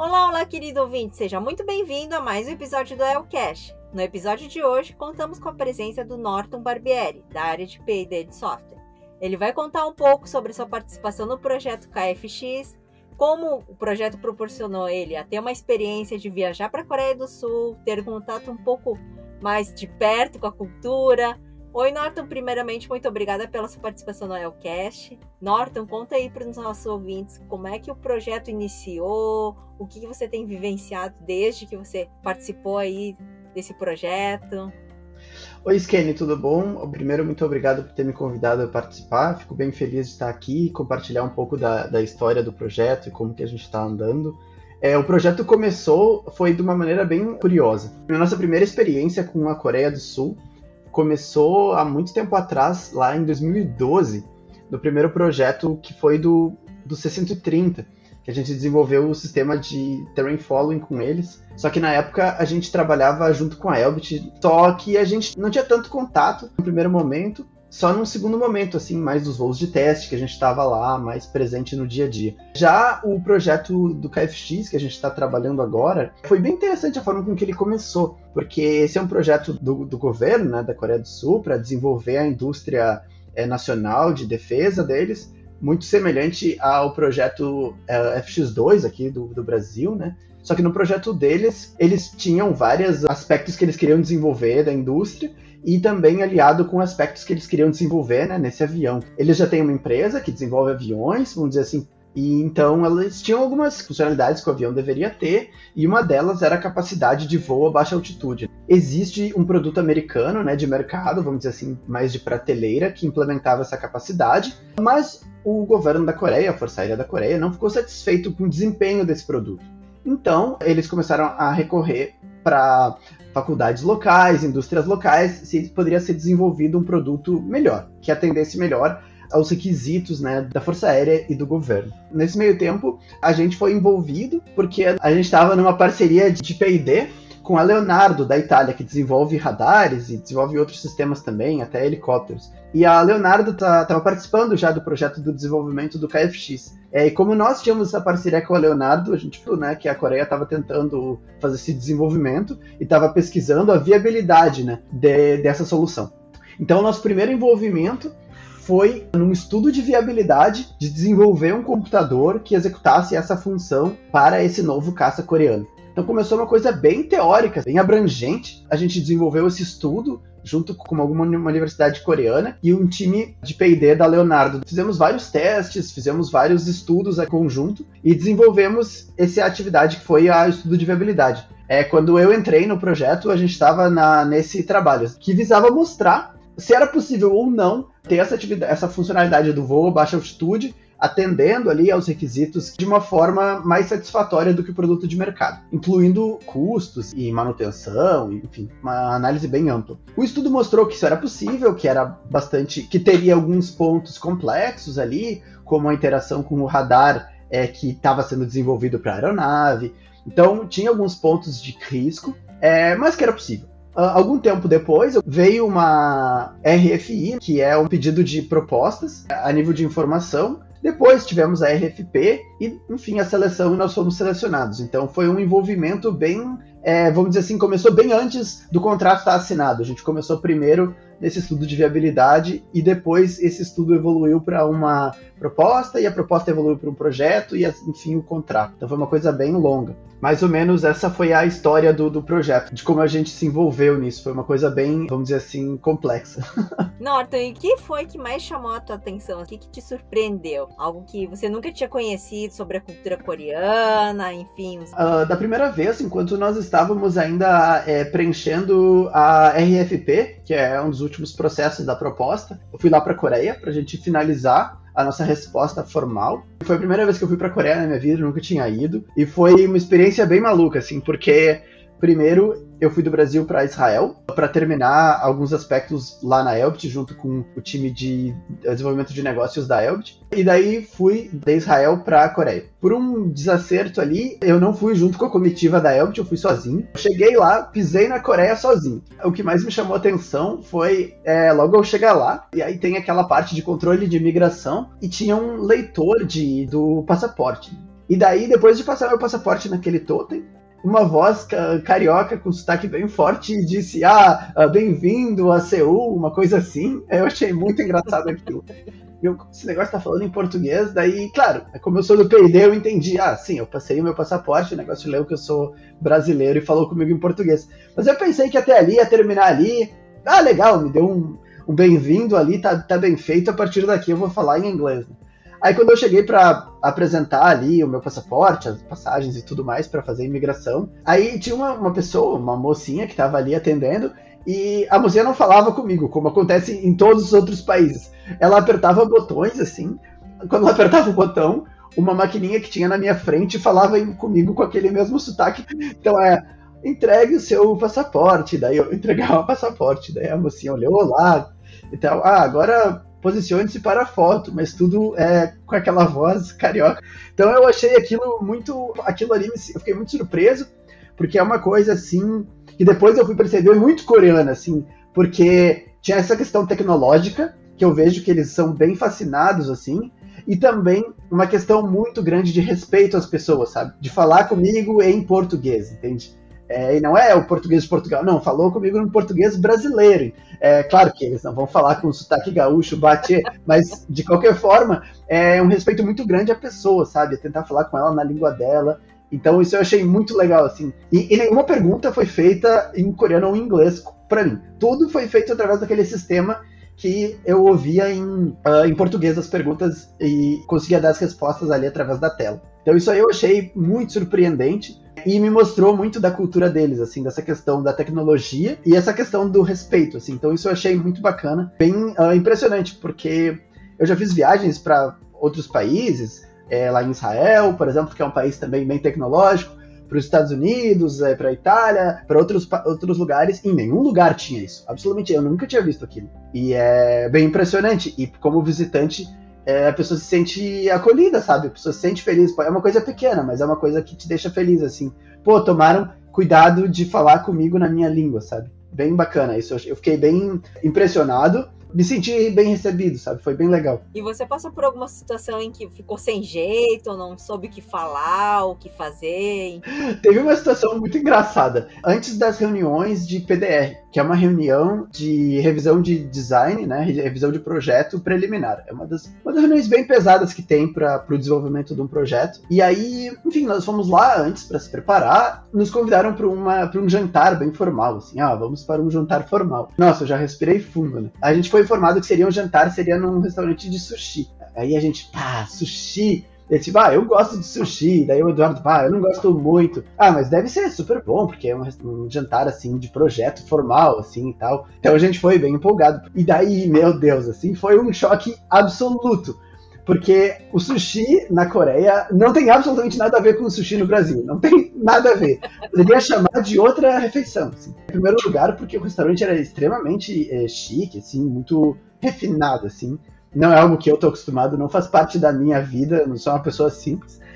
Olá, olá, querido ouvinte, seja muito bem-vindo a mais um episódio do Elcast. No episódio de hoje, contamos com a presença do Norton Barbieri, da área de P&D de software. Ele vai contar um pouco sobre sua participação no projeto KFX, como o projeto proporcionou ele a ter uma experiência de viajar para a Coreia do Sul, ter contato um pouco mais de perto com a cultura, Oi, Norton. Primeiramente, muito obrigada pela sua participação no Elcast. Norton, conta aí para os nossos ouvintes como é que o projeto iniciou, o que você tem vivenciado desde que você participou aí desse projeto. Oi, Skenny, tudo bom? Primeiro, muito obrigado por ter me convidado a participar. Fico bem feliz de estar aqui e compartilhar um pouco da, da história do projeto e como que a gente está andando. É, o projeto começou, foi de uma maneira bem curiosa. A nossa primeira experiência com a Coreia do Sul começou há muito tempo atrás, lá em 2012, no primeiro projeto que foi do, do C130, que a gente desenvolveu o sistema de terrain following com eles. Só que na época a gente trabalhava junto com a Elbit, só que a gente não tinha tanto contato no primeiro momento, só num segundo momento, assim, mais dos voos de teste, que a gente estava lá, mais presente no dia a dia. Já o projeto do KFX, que a gente está trabalhando agora, foi bem interessante a forma com que ele começou, porque esse é um projeto do, do governo, né, da Coreia do Sul, para desenvolver a indústria é, nacional de defesa deles, muito semelhante ao projeto é, FX2 aqui do, do Brasil, né? Só que no projeto deles, eles tinham vários aspectos que eles queriam desenvolver da indústria, e também aliado com aspectos que eles queriam desenvolver né, nesse avião. Eles já têm uma empresa que desenvolve aviões, vamos dizer assim, e então eles tinham algumas funcionalidades que o avião deveria ter, e uma delas era a capacidade de voo a baixa altitude. Existe um produto americano, né, de mercado, vamos dizer assim, mais de prateleira, que implementava essa capacidade, mas o governo da Coreia, a Força Aérea da Coreia, não ficou satisfeito com o desempenho desse produto. Então, eles começaram a recorrer para faculdades locais, indústrias locais, se poderia ser desenvolvido um produto melhor, que atendesse melhor aos requisitos né, da Força Aérea e do governo. Nesse meio tempo, a gente foi envolvido porque a gente estava numa parceria de P&D com a Leonardo da Itália, que desenvolve radares e desenvolve outros sistemas também, até helicópteros. E a Leonardo estava tá, participando já do projeto do desenvolvimento do KFX. É, e como nós tínhamos essa parceria com a Leonardo, a gente viu né, que a Coreia estava tentando fazer esse desenvolvimento e estava pesquisando a viabilidade né, de, dessa solução. Então, nosso primeiro envolvimento foi num estudo de viabilidade de desenvolver um computador que executasse essa função para esse novo caça coreano. Então começou uma coisa bem teórica, bem abrangente. A gente desenvolveu esse estudo junto com alguma universidade coreana e um time de P&D da Leonardo. Fizemos vários testes, fizemos vários estudos a conjunto e desenvolvemos essa atividade que foi a estudo de viabilidade. É, quando eu entrei no projeto, a gente estava nesse trabalho que visava mostrar se era possível ou não ter essa, atividade, essa funcionalidade do voo a baixa altitude atendendo ali aos requisitos de uma forma mais satisfatória do que o produto de mercado, incluindo custos e manutenção, enfim, uma análise bem ampla. O estudo mostrou que isso era possível, que era bastante, que teria alguns pontos complexos ali, como a interação com o radar é, que estava sendo desenvolvido para a aeronave. Então tinha alguns pontos de risco, é, mas que era possível. Uh, algum tempo depois veio uma RFI, que é um pedido de propostas a nível de informação, depois tivemos a RFP e, enfim, a seleção e nós fomos selecionados. Então foi um envolvimento bem, é, vamos dizer assim, começou bem antes do contrato estar assinado. A gente começou primeiro nesse estudo de viabilidade e depois esse estudo evoluiu para uma proposta e a proposta evoluiu para um projeto e enfim o contrato. Então foi uma coisa bem longa. Mais ou menos essa foi a história do, do projeto, de como a gente se envolveu nisso. Foi uma coisa bem, vamos dizer assim, complexa. Norton, e o que foi que mais chamou a tua atenção? O que, que te surpreendeu? Algo que você nunca tinha conhecido sobre a cultura coreana, enfim? Uh, da primeira vez, enquanto nós estávamos ainda é, preenchendo a RFP, que é um dos últimos processos da proposta, eu fui lá para a Coreia para a gente finalizar a nossa resposta formal. Foi a primeira vez que eu fui para a Coreia na minha vida, nunca tinha ido, e foi uma experiência bem maluca, assim, porque primeiro eu fui do Brasil para Israel para terminar alguns aspectos lá na Elbit, junto com o time de desenvolvimento de negócios da Elbit. E daí fui de Israel para a Coreia. Por um desacerto ali, eu não fui junto com a comitiva da Elbit, eu fui sozinho. Cheguei lá, pisei na Coreia sozinho. O que mais me chamou atenção foi é, logo eu chegar lá, e aí tem aquela parte de controle de imigração, e tinha um leitor de, do passaporte. E daí, depois de passar meu passaporte naquele totem, uma voz carioca com sotaque bem forte disse: Ah, ah, bem-vindo a Seul, uma coisa assim. Eu achei muito engraçado aquilo. Eu, esse negócio tá falando em português, daí, claro, como eu sou do PD, eu entendi. Ah, sim, eu passei o meu passaporte, o negócio leu que eu sou brasileiro e falou comigo em português. Mas eu pensei que até ali ia terminar ali. Ah, legal, me deu um, um bem-vindo ali, tá, tá bem feito. A partir daqui eu vou falar em inglês. Né? Aí quando eu cheguei para apresentar ali o meu passaporte, as passagens e tudo mais para fazer a imigração, aí tinha uma, uma pessoa, uma mocinha que estava ali atendendo e a mocinha não falava comigo, como acontece em todos os outros países. Ela apertava botões assim, quando ela apertava o botão, uma maquininha que tinha na minha frente falava comigo com aquele mesmo sotaque. Então é, entregue o seu passaporte. Daí eu entregava o passaporte. Daí a mocinha olhou lá e tal. Ah, agora posicione-se para a foto, mas tudo é com aquela voz carioca. Então eu achei aquilo muito. Aquilo ali, eu fiquei muito surpreso, porque é uma coisa assim. que depois eu fui perceber muito coreana, assim, porque tinha essa questão tecnológica, que eu vejo que eles são bem fascinados, assim, e também uma questão muito grande de respeito às pessoas, sabe? De falar comigo em português, entende? É, e não é o português de Portugal, não, falou comigo no português brasileiro. É claro que eles não vão falar com sotaque gaúcho, bater, mas de qualquer forma, é um respeito muito grande à pessoa, sabe? É tentar falar com ela na língua dela. Então isso eu achei muito legal, assim. E, e nenhuma pergunta foi feita em coreano ou em inglês para mim. Tudo foi feito através daquele sistema que eu ouvia em, uh, em português as perguntas e conseguia dar as respostas ali através da tela. Então isso aí eu achei muito surpreendente e me mostrou muito da cultura deles, assim, dessa questão da tecnologia e essa questão do respeito, assim. Então isso eu achei muito bacana, bem uh, impressionante, porque eu já fiz viagens para outros países, é, lá em Israel, por exemplo, que é um país também bem tecnológico, para os Estados Unidos, é, para a Itália, para outros, outros lugares. Em nenhum lugar tinha isso. Absolutamente, eu nunca tinha visto aquilo. E é bem impressionante. E como visitante, é, a pessoa se sente acolhida, sabe? A pessoa se sente feliz. É uma coisa pequena, mas é uma coisa que te deixa feliz, assim. Pô, tomaram cuidado de falar comigo na minha língua, sabe? Bem bacana isso. Eu fiquei bem impressionado me senti bem recebido, sabe? Foi bem legal. E você passou por alguma situação em que ficou sem jeito, não soube o que falar, o que fazer? Teve uma situação muito engraçada. Antes das reuniões de PDR, que é uma reunião de revisão de design, né? Revisão de projeto preliminar. É uma das, uma das reuniões bem pesadas que tem para o desenvolvimento de um projeto. E aí, enfim, nós fomos lá antes para se preparar, nos convidaram para um jantar bem formal, assim, ah, vamos para um jantar formal. Nossa, eu já respirei fundo, né? A gente foi foi informado que seria um jantar, seria num restaurante de sushi. Aí a gente, pá, sushi. Ele tipo, ah, eu gosto de sushi. Daí o Eduardo, pá, eu não gosto muito. Ah, mas deve ser super bom, porque é um, um, jantar, assim, de projeto formal, assim, e tal. Então a gente foi bem empolgado. E daí, meu Deus, assim, foi um choque absoluto. Porque o sushi na Coreia não tem absolutamente nada a ver com o sushi no Brasil. Não tem nada a ver. Poderia chamar de outra refeição. Assim. Em primeiro lugar, porque o restaurante era extremamente é, chique, assim, muito refinado, assim. Não é algo que eu tô acostumado, não faz parte da minha vida, não sou uma pessoa simples.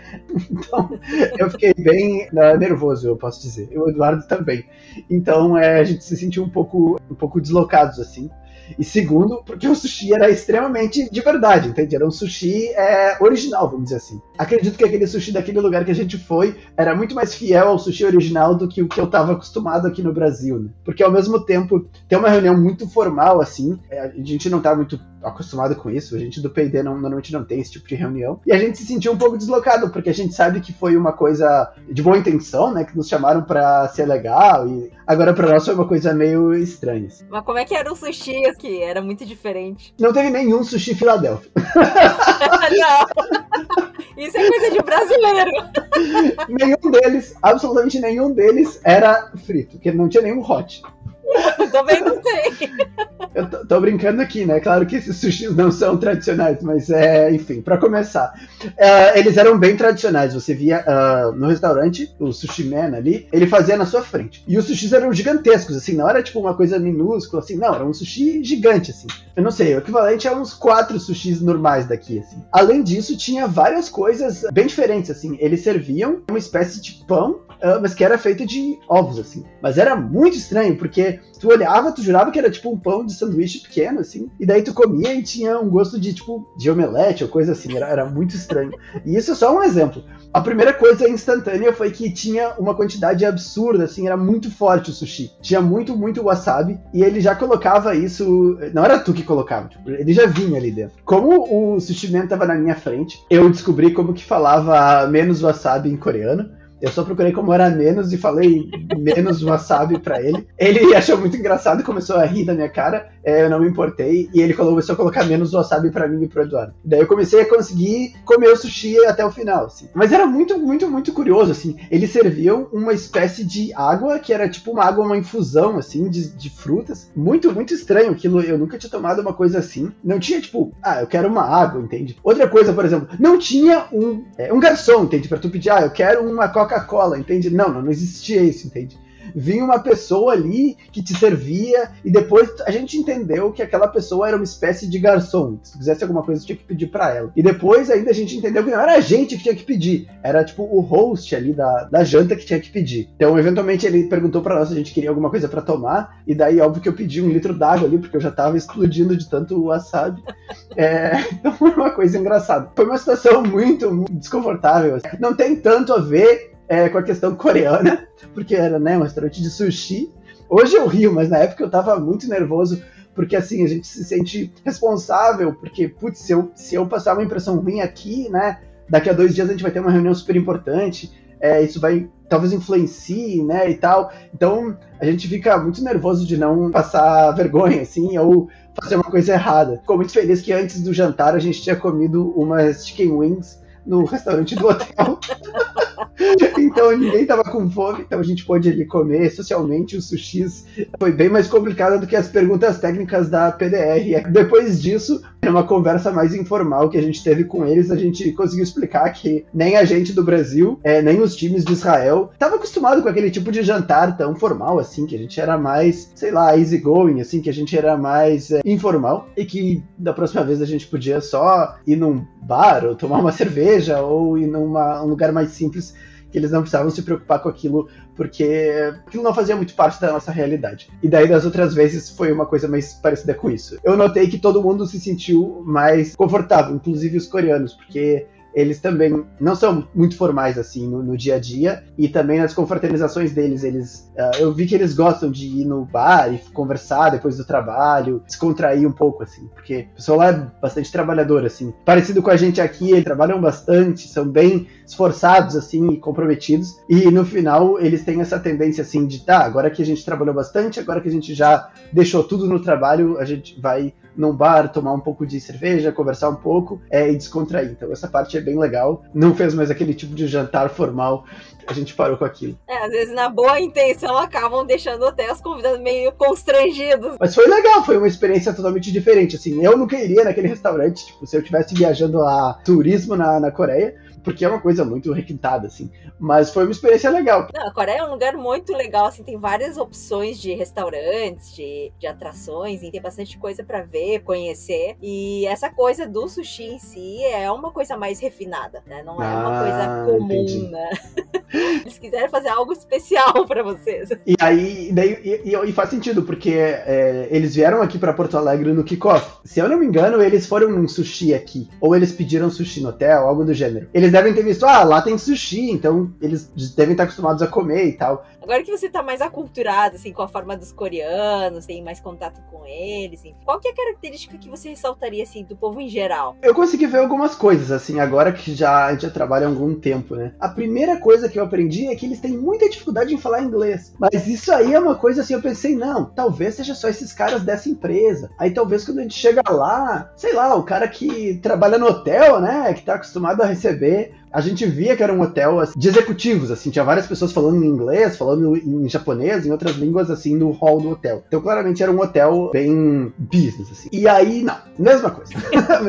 Então, eu fiquei bem uh, nervoso, eu posso dizer. O Eduardo também. Então, é, a gente se sentiu um pouco, um pouco deslocados, assim. E segundo, porque o sushi era extremamente de verdade, entende? Era um sushi é, original, vamos dizer assim. Acredito que aquele sushi daquele lugar que a gente foi era muito mais fiel ao sushi original do que o que eu estava acostumado aqui no Brasil, né? Porque ao mesmo tempo, tem uma reunião muito formal, assim, é, a gente não tá muito acostumado com isso, a gente do P&D não, normalmente não tem esse tipo de reunião, e a gente se sentiu um pouco deslocado, porque a gente sabe que foi uma coisa de boa intenção, né, que nos chamaram para ser legal, e agora para nós foi uma coisa meio estranha. Assim. Mas como é que era o sushi aqui? Era muito diferente. Não teve nenhum sushi Filadélfia. não. Isso é coisa de brasileiro. nenhum deles, absolutamente nenhum deles era frito, porque não tinha nenhum hot. Também não sei. Eu tô, tô, brincando aqui, né? Claro que esses sushis não são tradicionais, mas é, enfim, para começar. Uh, eles eram bem tradicionais. Você via uh, no restaurante, o sushi man ali, ele fazia na sua frente. E os sushis eram gigantescos, assim, não era tipo uma coisa minúscula, assim, não, era um sushi gigante, assim. Eu não sei, o equivalente a uns quatro sushis normais daqui, assim. Além disso, tinha várias coisas bem diferentes, assim. Eles serviam uma espécie de pão, mas que era feito de ovos, assim. Mas era muito estranho, porque tu olhava, tu jurava que era tipo um pão de sanduíche pequeno, assim, e daí tu comia e tinha um gosto de, tipo, de omelete ou coisa assim, era, era muito estranho. E isso é só um exemplo. A primeira coisa instantânea foi que tinha uma quantidade absurda, assim, era muito forte o sushi. Tinha muito, muito wasabi, e ele já colocava isso. Não era tu que colocava, tipo, ele já vinha ali dentro. Como o sushi man tava na minha frente, eu descobri como que falava menos wasabi em coreano. Eu só procurei como era menos e falei menos wasabi para ele. Ele achou muito engraçado começou a rir da minha cara. É, eu não me importei e ele começou a colocar menos wasabi para mim e pro Eduardo. Daí eu comecei a conseguir comer o sushi até o final, assim. Mas era muito, muito, muito curioso, assim. Eles serviam uma espécie de água que era tipo uma água, uma infusão, assim, de, de frutas. Muito, muito estranho aquilo. Eu nunca tinha tomado uma coisa assim. Não tinha, tipo, ah, eu quero uma água, entende? Outra coisa, por exemplo, não tinha um, é, um garçom, entende? Pra tu pedir, ah, eu quero uma coca Coca-Cola, entende? Não, não, não existia isso, entende? vinha uma pessoa ali que te servia e depois a gente entendeu que aquela pessoa era uma espécie de garçom. Se quisesse alguma coisa, tinha que pedir para ela. E depois ainda a gente entendeu que não era a gente que tinha que pedir, era tipo o host ali da, da janta que tinha que pedir. Então, eventualmente, ele perguntou para nós se a gente queria alguma coisa para tomar, e daí, óbvio que eu pedi um litro d'água ali, porque eu já tava explodindo de tanto wasabi. É, então foi uma coisa engraçada. Foi uma situação muito, muito desconfortável. Não tem tanto a ver é, com a questão coreana, porque era né, um restaurante de sushi. Hoje eu rio, mas na época eu tava muito nervoso, porque assim, a gente se sente responsável, porque, putz, se eu, se eu passar uma impressão ruim aqui, né, daqui a dois dias a gente vai ter uma reunião super importante, é, isso vai talvez influencie, né, e tal. Então a gente fica muito nervoso de não passar vergonha, assim, ou fazer uma coisa errada. Ficou muito feliz que antes do jantar a gente tinha comido umas chicken wings no restaurante do hotel. então ninguém tava com fome, então a gente pôde ali comer socialmente os sushis. Foi bem mais complicado do que as perguntas técnicas da PDR. Depois disso, numa conversa mais informal que a gente teve com eles, a gente conseguiu explicar que nem a gente do Brasil, é, nem os times de Israel, tava acostumado com aquele tipo de jantar tão formal, assim, que a gente era mais, sei lá, easygoing, assim, que a gente era mais é, informal e que da próxima vez a gente podia só ir num bar ou tomar uma cerveja ou ir num lugar mais simples que eles não precisavam se preocupar com aquilo, porque aquilo não fazia muito parte da nossa realidade. E daí, das outras vezes, foi uma coisa mais parecida com isso. Eu notei que todo mundo se sentiu mais confortável, inclusive os coreanos, porque eles também não são muito formais assim no, no, dia a dia e também nas confraternizações deles eles uh, eu vi que eles gostam de ir no bar e conversar depois do trabalho descontrair um pouco assim porque o pessoal lá é bastante trabalhador assim. Parecido com a gente aqui eles trabalham bastante são bem esforçados assim e comprometidos e no final eles têm essa tendência assim de tá agora que a gente trabalhou bastante agora que a gente já deixou tudo no trabalho a gente vai num bar, tomar um pouco de cerveja, conversar um pouco é, e descontrair. Então essa parte é bem legal. Não fez mais aquele tipo de jantar formal. A gente parou com aquilo. É, às vezes na boa intenção acabam deixando até os convidados meio constrangidos. Mas foi legal, foi uma experiência totalmente diferente. Assim, eu nunca iria naquele restaurante, tipo, se eu estivesse viajando a turismo na, na Coreia porque é uma coisa muito requintada, assim. Mas foi uma experiência legal. Não, a Coreia é um lugar muito legal, assim, tem várias opções de restaurantes, de, de atrações, e tem bastante coisa para ver, conhecer. E essa coisa do sushi em si é uma coisa mais refinada, né? Não é uma coisa ah, comum, entendi. né? Eles quiseram fazer algo especial para vocês. E aí, daí, e, e faz sentido, porque é, eles vieram aqui para Porto Alegre no kickoff. Se eu não me engano, eles foram num sushi aqui, ou eles pediram sushi no hotel, algo do gênero. Eles devem ter visto, ah, lá tem sushi, então eles devem estar acostumados a comer e tal. Agora que você tá mais aculturado, assim, com a forma dos coreanos, tem mais contato com eles, enfim, qual que é a característica que você ressaltaria, assim, do povo em geral? Eu consegui ver algumas coisas, assim, agora que já, a gente já trabalha há algum tempo, né? A primeira coisa que eu aprendi é que eles têm muita dificuldade em falar inglês. Mas isso aí é uma coisa, assim, eu pensei, não, talvez seja só esses caras dessa empresa. Aí talvez quando a gente chega lá, sei lá, o cara que trabalha no hotel, né, que tá acostumado a receber a gente via que era um hotel assim, de executivos, assim, tinha várias pessoas falando em inglês, falando em japonês, em outras línguas, assim, no hall do hotel. Então, claramente era um hotel bem business, assim. E aí, não, mesma coisa.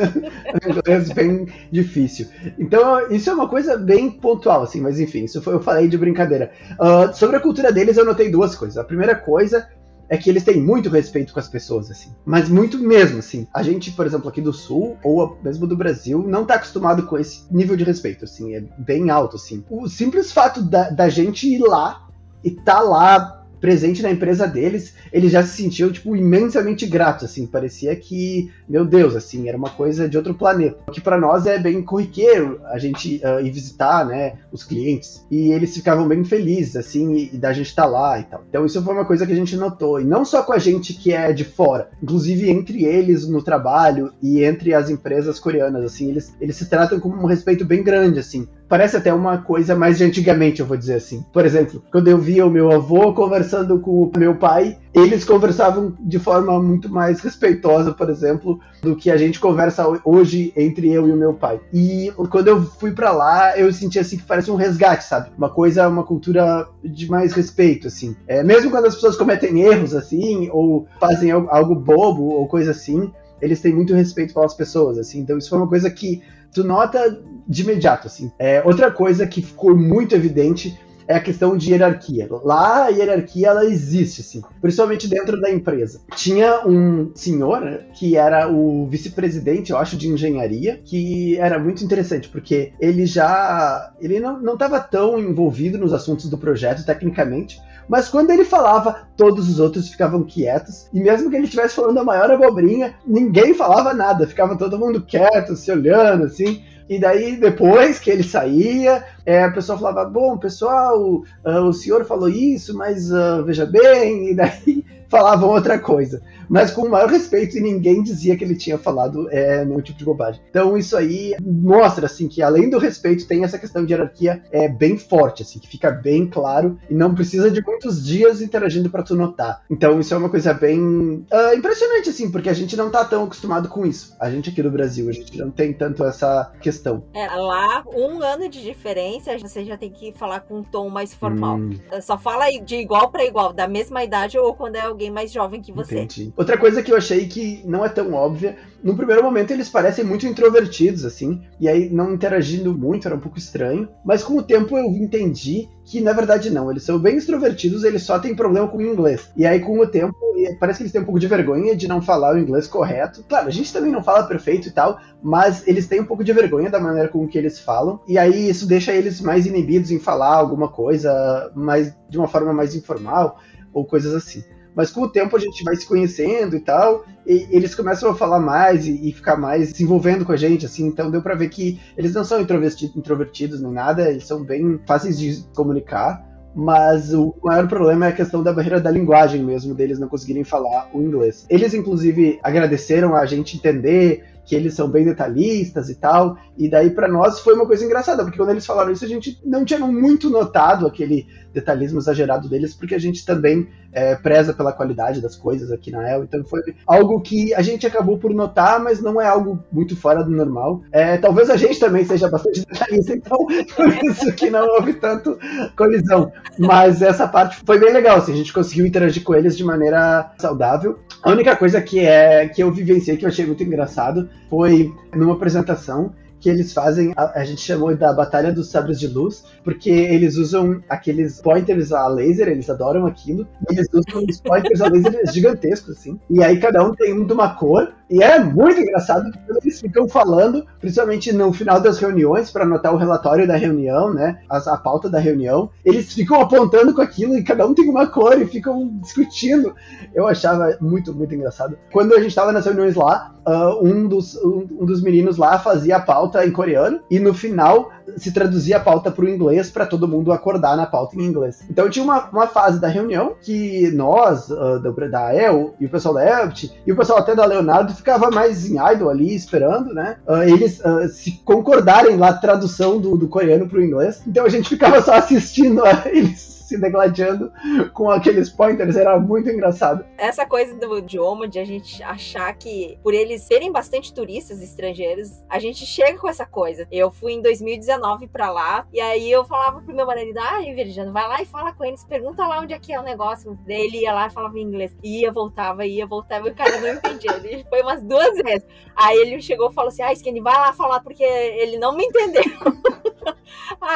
inglês bem difícil. Então, isso é uma coisa bem pontual, assim, mas enfim, isso foi, eu falei de brincadeira. Uh, sobre a cultura deles, eu notei duas coisas. A primeira coisa é que eles têm muito respeito com as pessoas, assim. Mas muito mesmo, assim. A gente, por exemplo, aqui do Sul, ou mesmo do Brasil, não tá acostumado com esse nível de respeito, assim. É bem alto, assim. O simples fato da, da gente ir lá e tá lá presente na empresa deles, ele já se sentiu, tipo, imensamente grato, assim, parecia que, meu Deus, assim, era uma coisa de outro planeta. O que para nós é bem corriqueiro, a gente uh, ir visitar, né, os clientes, e eles ficavam bem felizes, assim, e, e da gente estar tá lá e tal. Então isso foi uma coisa que a gente notou, e não só com a gente que é de fora, inclusive entre eles no trabalho e entre as empresas coreanas, assim, eles, eles se tratam com um respeito bem grande, assim. Parece até uma coisa mais de antigamente, eu vou dizer assim. Por exemplo, quando eu via o meu avô conversando com o meu pai, eles conversavam de forma muito mais respeitosa, por exemplo, do que a gente conversa hoje entre eu e o meu pai. E quando eu fui para lá, eu senti assim que parece um resgate, sabe? Uma coisa, uma cultura de mais respeito, assim. É, mesmo quando as pessoas cometem erros, assim, ou fazem algo bobo ou coisa assim, eles têm muito respeito pelas pessoas, assim. Então isso foi uma coisa que tu nota de imediato, assim. É, outra coisa que ficou muito evidente é a questão de hierarquia. Lá a hierarquia ela existe, assim, principalmente dentro da empresa. Tinha um senhor né, que era o vice-presidente, eu acho, de engenharia, que era muito interessante, porque ele já. ele não estava tão envolvido nos assuntos do projeto, tecnicamente. Mas quando ele falava, todos os outros ficavam quietos. E mesmo que ele estivesse falando a maior abobrinha, ninguém falava nada. Ficava todo mundo quieto, se olhando, assim. E daí, depois que ele saía, é, a pessoa falava: Bom, pessoal, uh, o senhor falou isso, mas uh, veja bem. E daí falavam outra coisa, mas com o maior respeito e ninguém dizia que ele tinha falado é, nenhum tipo de bobagem. Então isso aí mostra assim que além do respeito tem essa questão de hierarquia é bem forte, assim que fica bem claro e não precisa de muitos dias interagindo para tu notar. Então isso é uma coisa bem uh, impressionante assim, porque a gente não tá tão acostumado com isso. A gente aqui do Brasil a gente não tem tanto essa questão. É, lá um ano de diferença você já tem que falar com um tom mais formal. Hum. Só fala de igual para igual, da mesma idade ou quando é alguém alguém mais jovem que você. Entendi. Outra coisa que eu achei que não é tão óbvia, no primeiro momento eles parecem muito introvertidos, assim, e aí não interagindo muito, era um pouco estranho, mas com o tempo eu entendi que na verdade não, eles são bem extrovertidos, eles só têm problema com o inglês. E aí com o tempo, parece que eles têm um pouco de vergonha de não falar o inglês correto. Claro, a gente também não fala perfeito e tal, mas eles têm um pouco de vergonha da maneira com que eles falam, e aí isso deixa eles mais inibidos em falar alguma coisa, mais de uma forma mais informal ou coisas assim. Mas com o tempo a gente vai se conhecendo e tal, e eles começam a falar mais e, e ficar mais se envolvendo com a gente, assim. Então deu para ver que eles não são introvertidos nem nada, eles são bem fáceis de comunicar. Mas o maior problema é a questão da barreira da linguagem mesmo, deles não conseguirem falar o inglês. Eles, inclusive, agradeceram a gente entender que eles são bem detalhistas e tal. E daí para nós foi uma coisa engraçada, porque quando eles falaram isso a gente não tinha muito notado aquele detalhismo exagerado deles, porque a gente também é, preza pela qualidade das coisas aqui na El. Então foi algo que a gente acabou por notar, mas não é algo muito fora do normal. É, talvez a gente também seja bastante detalhista, então por isso que não houve tanto colisão. Mas essa parte foi bem legal, assim, a gente conseguiu interagir com eles de maneira saudável. A única coisa que é que eu vivenciei que eu achei muito engraçado foi numa apresentação que eles fazem, a, a, gente chamou da Batalha dos Sabres de Luz, porque eles usam aqueles pointers a laser, eles adoram aquilo, eles usam os pointers a laser gigantescos, assim. E aí cada um tem um de uma cor, e é muito engraçado porque eles ficam falando, principalmente no final das reuniões, para anotar o relatório da reunião, né? A, a, pauta da reunião. Eles ficam apontando com aquilo e cada um tem uma cor e ficam discutindo. Eu achava muito, muito engraçado. Quando a gente estava nas reuniões lá, uh, um, dos, um, um, dos meninos lá fazia a pauta em coreano e no final se traduzia a pauta para o inglês para todo mundo acordar na pauta em inglês. Então tinha uma, uma fase da reunião que nós, uh, da, da El e o pessoal da Elpt e o pessoal até da Leonardo ficava mais em idle ali esperando, né? Uh, eles uh, se concordarem lá a tradução do, do coreano para o inglês. Então a gente ficava só assistindo a eles se degladiando com aqueles pointers, era muito engraçado. Essa coisa do idioma, de a gente achar que, por eles serem bastante turistas estrangeiros, a gente chega com essa coisa. Eu fui em 2019 pra lá, e aí eu falava pro meu marido, ah, Virgiano, vai lá e fala com eles, pergunta lá onde é que é o negócio. Ele ia lá e falava em inglês. Ia, voltava, ia, voltava, e o cara não entendia. Ele foi umas duas vezes. Aí ele chegou e falou assim, ah, Skinny, vai lá falar, porque ele não me entendeu.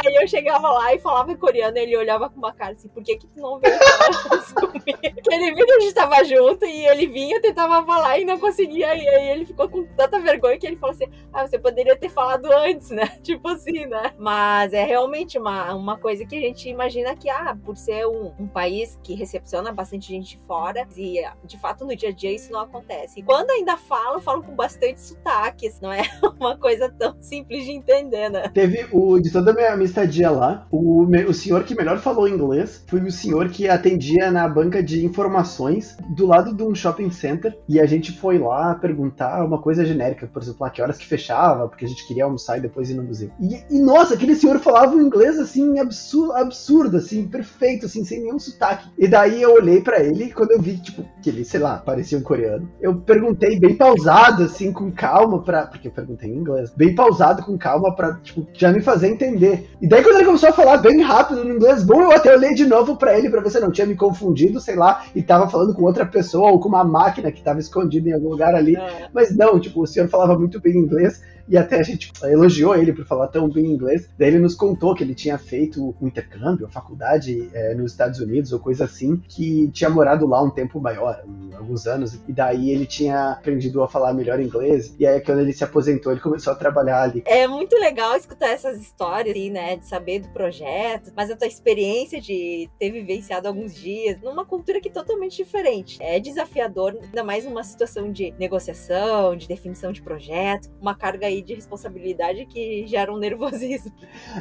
Aí eu chegava lá e falava em coreano, ele olhava com uma cara assim, por que que tu não veio comigo? Ele viu que a gente tava junto e ele vinha, tentava falar e não conseguia. E aí ele ficou com tanta vergonha que ele falou assim: Ah, você poderia ter falado antes, né? Tipo assim, né? Mas é realmente uma, uma coisa que a gente imagina que, ah, por ser um, um país que recepciona bastante gente fora, e de fato no dia a dia isso não acontece. E quando ainda falam, falam com bastante sotaque, não é uma coisa tão simples de entender, né? Teve o, de toda a minha, minha estadia lá, o, o senhor que melhor falou inglês foi o senhor que atendia na banca de informações do lado de um shopping center e a gente foi lá perguntar uma coisa genérica, por exemplo, a que horas que fechava, porque a gente queria almoçar e depois ir no museu. E, e nossa, aquele senhor falava um inglês assim, absurdo, absurdo, assim, perfeito, assim, sem nenhum sotaque. E daí eu olhei para ele e quando eu vi, tipo, que ele, sei lá, parecia um coreano, eu perguntei bem pausado, assim, com calma, pra, porque eu perguntei em inglês, bem pausado, com calma, pra, tipo, já me fazer entender. E daí quando ele começou a falar bem rápido no inglês bom, eu até olhei de novo para ele pra ver se eu não tinha me confundido, sei lá, e tava falando com outra pessoa ou com uma máquina que tava escondida em algum lugar ali. É. Mas não, tipo, o senhor falava muito bem inglês e até a gente elogiou ele por falar tão bem inglês. Daí ele nos contou que ele tinha feito um intercâmbio, a faculdade é, nos Estados Unidos ou coisa assim, que tinha morado lá um tempo maior, um, alguns anos, e daí ele tinha aprendido a falar melhor inglês. E aí quando ele se aposentou, ele começou a trabalhar ali. É muito legal escutar essas histórias, assim, né, de saber do projeto, mas a tua experiência de ter vivenciado alguns dias numa cultura que é totalmente diferente. É desafiador, ainda mais numa situação de negociação, de definição de projeto, uma carga aí de responsabilidade que gera um nervosismo.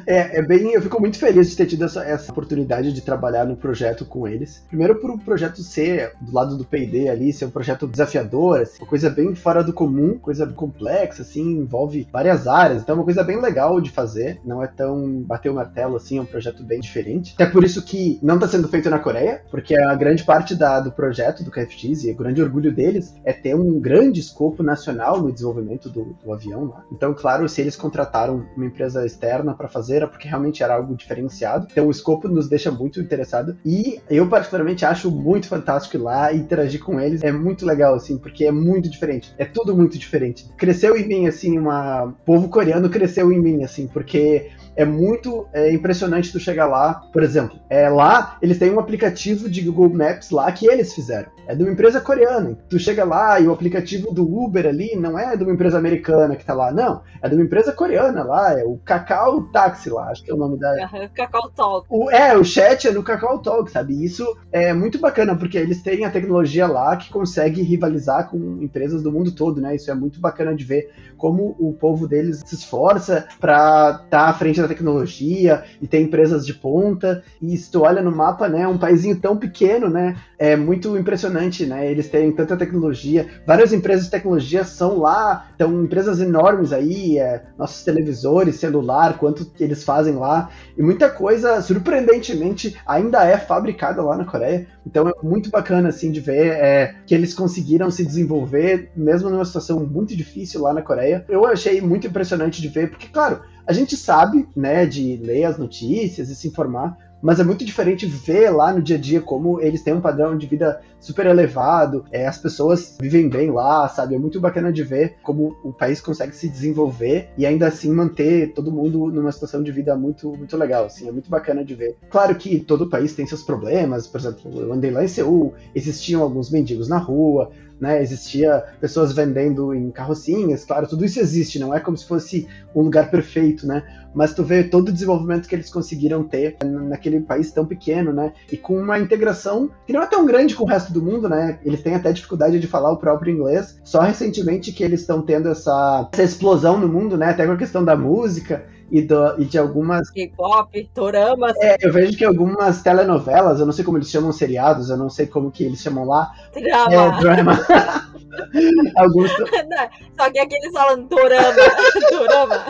É, é bem. Eu fico muito feliz de ter tido essa, essa oportunidade de trabalhar no projeto com eles. Primeiro, por o projeto ser do lado do PD ali, ser um projeto desafiador, assim, uma coisa bem fora do comum, coisa complexa, assim, envolve várias áreas. Então, é uma coisa bem legal de fazer. Não é tão bater o martelo assim, é um projeto bem diferente. Até por isso que não está sendo feito na Coreia, porque a grande parte da, do projeto do KFX e o grande orgulho deles é ter um grande escopo nacional no desenvolvimento do, do avião lá. Então, claro, se eles contrataram uma empresa externa para fazer, era porque realmente era algo diferenciado. Então, o escopo nos deixa muito interessado. E eu, particularmente, acho muito fantástico ir lá e interagir com eles. É muito legal, assim, porque é muito diferente. É tudo muito diferente. Cresceu em mim, assim, uma. O povo coreano cresceu em mim, assim, porque é muito é, impressionante tu chegar lá. Por exemplo, é, lá eles têm um aplicativo de Google Maps lá que eles fizeram. É de uma empresa coreana. Tu chega lá e o aplicativo do Uber ali não é de uma empresa americana que tá lá, não. É de uma empresa coreana lá, é o Kakao Taxi lá, acho que é o nome da. Uhum, Kakao Talk. O, é, o chat é no Kakao Talk, sabe? Isso é muito bacana, porque eles têm a tecnologia lá que consegue rivalizar com empresas do mundo todo, né? Isso é muito bacana de ver como o povo deles se esforça para estar tá à frente da tecnologia e tem empresas de ponta. E se tu olha no mapa, né, um paísinho tão pequeno, né, é muito impressionante, né? Eles têm tanta tecnologia, várias empresas de tecnologia são lá, então empresas enormes aí, é, nossos televisores, celular, quanto eles fazem lá e muita coisa surpreendentemente ainda é fabricada lá na Coreia. Então é muito bacana assim de ver é, que eles conseguiram se desenvolver mesmo numa situação muito difícil lá na Coreia. Eu achei muito impressionante de ver, porque claro a gente sabe, né, de ler as notícias e se informar, mas é muito diferente ver lá no dia a dia como eles têm um padrão de vida super elevado, é, as pessoas vivem bem lá, sabe? É muito bacana de ver como o país consegue se desenvolver e ainda assim manter todo mundo numa situação de vida muito, muito legal, assim, é muito bacana de ver. Claro que todo o país tem seus problemas, por exemplo, eu andei lá em Seul, existiam alguns mendigos na rua, né? Existia pessoas vendendo em carrocinhas, claro, tudo isso existe, não é como se fosse um lugar perfeito, né? Mas tu vê todo o desenvolvimento que eles conseguiram ter naquele país tão pequeno, né? E com uma integração que não é tão grande com o resto do mundo, né? Eles têm até dificuldade de falar o próprio inglês. Só recentemente que eles estão tendo essa, essa explosão no mundo, né? Até com a questão da música e, do, e de algumas. K-pop, toramas. É, eu vejo que algumas telenovelas, eu não sei como eles chamam seriados, eu não sei como que eles chamam lá. Drama. É, drama. alguns. Não, só que aqui eles falam dorama. dorama.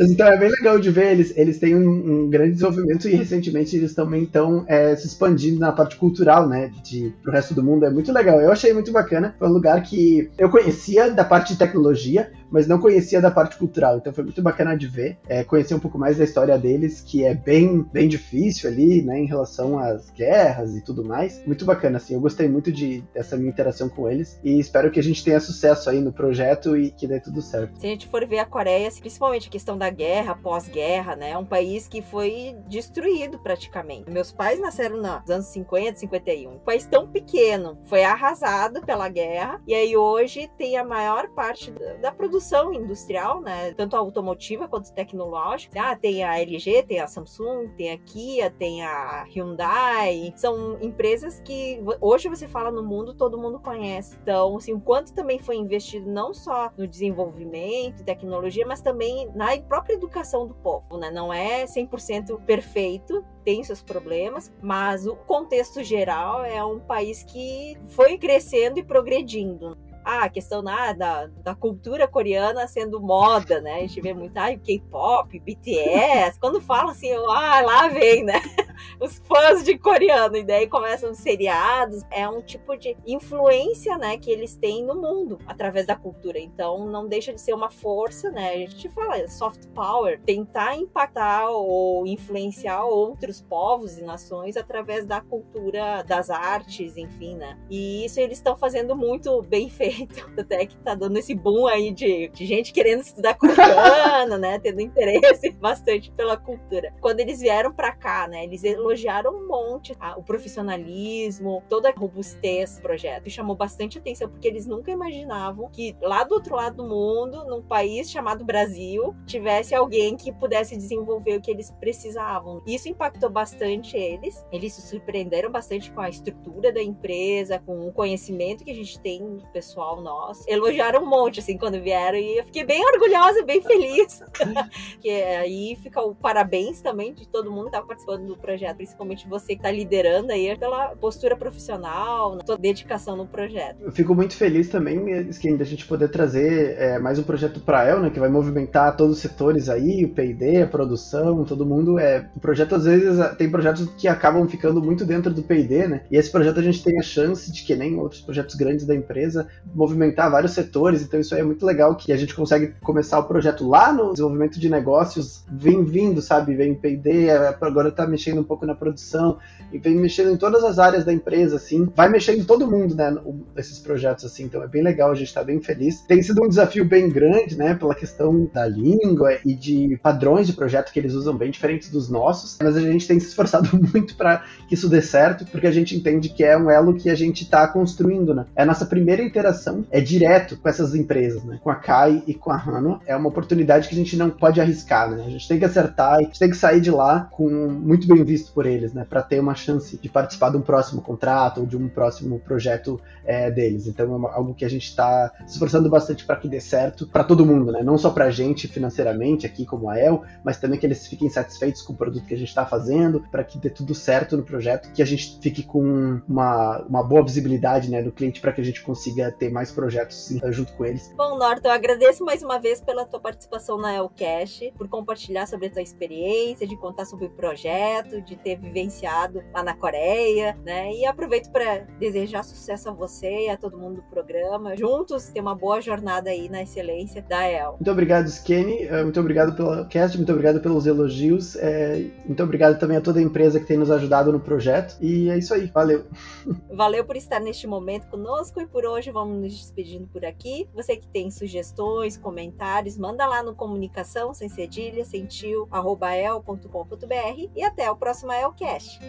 Então é bem legal de ver, eles, eles têm um, um grande desenvolvimento e recentemente eles também estão é, se expandindo na parte cultural, né, de, pro resto do mundo, é muito legal. Eu achei muito bacana, foi um lugar que eu conhecia da parte de tecnologia, mas não conhecia da parte cultural. Então foi muito bacana de ver, é, conhecer um pouco mais da história deles, que é bem, bem difícil ali, né, em relação às guerras e tudo mais. Muito bacana, assim. Eu gostei muito de, dessa minha interação com eles e espero que a gente tenha sucesso aí no projeto e que dê tudo certo. Se a gente for ver a Coreia, principalmente a questão da guerra, pós-guerra, né, é um país que foi destruído praticamente. Meus pais nasceram nos anos 50, 51. Um país tão pequeno, foi arrasado pela guerra e aí hoje tem a maior parte da produção industrial, né, tanto automotiva quanto tecnológica. Ah, tem a LG, tem a Samsung, tem a Kia, tem a Hyundai. São empresas que hoje você fala no mundo, todo mundo conhece. Então, assim, o quanto também foi investido não só no desenvolvimento, tecnologia, mas também na própria educação do povo, né? Não é 100% perfeito, tem seus problemas, mas o contexto geral é um país que foi crescendo e progredindo ah, a questão ah, da, da cultura coreana sendo moda, né? A gente vê muito, ah, K-pop, BTS. Quando fala assim, eu, ah, lá vem, né? Os fãs de coreano, e daí começam os seriados. É um tipo de influência, né, que eles têm no mundo através da cultura. Então, não deixa de ser uma força, né? A gente fala soft power, tentar impactar ou influenciar outros povos e nações através da cultura, das artes, enfim, né? E isso eles estão fazendo muito bem feito jeito. Até que tá dando esse boom aí de, de gente querendo estudar coreano, né? Tendo interesse bastante pela cultura. Quando eles vieram para cá, né? Eles elogiaram um monte o profissionalismo, toda a robustez do projeto. E chamou bastante atenção, porque eles nunca imaginavam que lá do outro lado do mundo, num país chamado Brasil, tivesse alguém que pudesse desenvolver o que eles precisavam. Isso impactou bastante eles. Eles se surpreenderam bastante com a estrutura da empresa, com o conhecimento que a gente tem pessoal pessoal nosso elogiaram um monte, assim, quando vieram, e eu fiquei bem orgulhosa, bem feliz. que aí fica o parabéns também de todo mundo que tá participando do projeto, principalmente você que tá liderando aí, pela postura profissional, sua dedicação no projeto. Eu fico muito feliz também, Skin, da gente poder trazer é, mais um projeto para El, né, que vai movimentar todos os setores aí, o P&D, a produção, todo mundo. É, o projeto, às vezes, tem projetos que acabam ficando muito dentro do P&D, né, e esse projeto a gente tem a chance de que nem outros projetos grandes da empresa, movimentar vários setores, então isso aí é muito legal que a gente consegue começar o projeto lá no desenvolvimento de negócios, vem vindo, sabe, vem P&D, agora tá mexendo um pouco na produção, e vem mexendo em todas as áreas da empresa, assim, vai mexendo em todo mundo, né, nesses projetos, assim, então é bem legal, a gente tá bem feliz. Tem sido um desafio bem grande, né, pela questão da língua e de padrões de projeto que eles usam bem diferentes dos nossos, mas a gente tem se esforçado muito para que isso dê certo, porque a gente entende que é um elo que a gente tá construindo, né. É a nossa primeira interação é direto com essas empresas, né? Com a Kai e com a Hano. É uma oportunidade que a gente não pode arriscar, né? A gente tem que acertar e a gente tem que sair de lá com muito bem visto por eles, né? Para ter uma chance de participar de um próximo contrato ou de um próximo projeto é, deles. Então é algo que a gente está se esforçando bastante para que dê certo para todo mundo, né? Não só para a gente financeiramente aqui como a El, mas também que eles fiquem satisfeitos com o produto que a gente está fazendo, para que dê tudo certo no projeto, que a gente fique com uma, uma boa visibilidade, né, no cliente para que a gente consiga ter mais projetos sim, junto com eles. Bom, Norton, eu agradeço mais uma vez pela tua participação na Elcash, por compartilhar sobre a tua experiência, de contar sobre o projeto, de ter vivenciado lá na Coreia, né? E aproveito para desejar sucesso a você e a todo mundo do programa. Juntos, ter uma boa jornada aí na excelência da El. Muito obrigado, Skenny. Eh, muito obrigado pelo cast, muito obrigado pelos elogios. É, muito obrigado também a toda a empresa que tem nos ajudado no projeto. E é isso aí. Valeu. Valeu por estar neste momento conosco e por hoje vamos nos despedindo por aqui. Você que tem sugestões, comentários, manda lá no comunicação sem cedilha, sem tio, arroba el.com.br e até o próximo Elcast.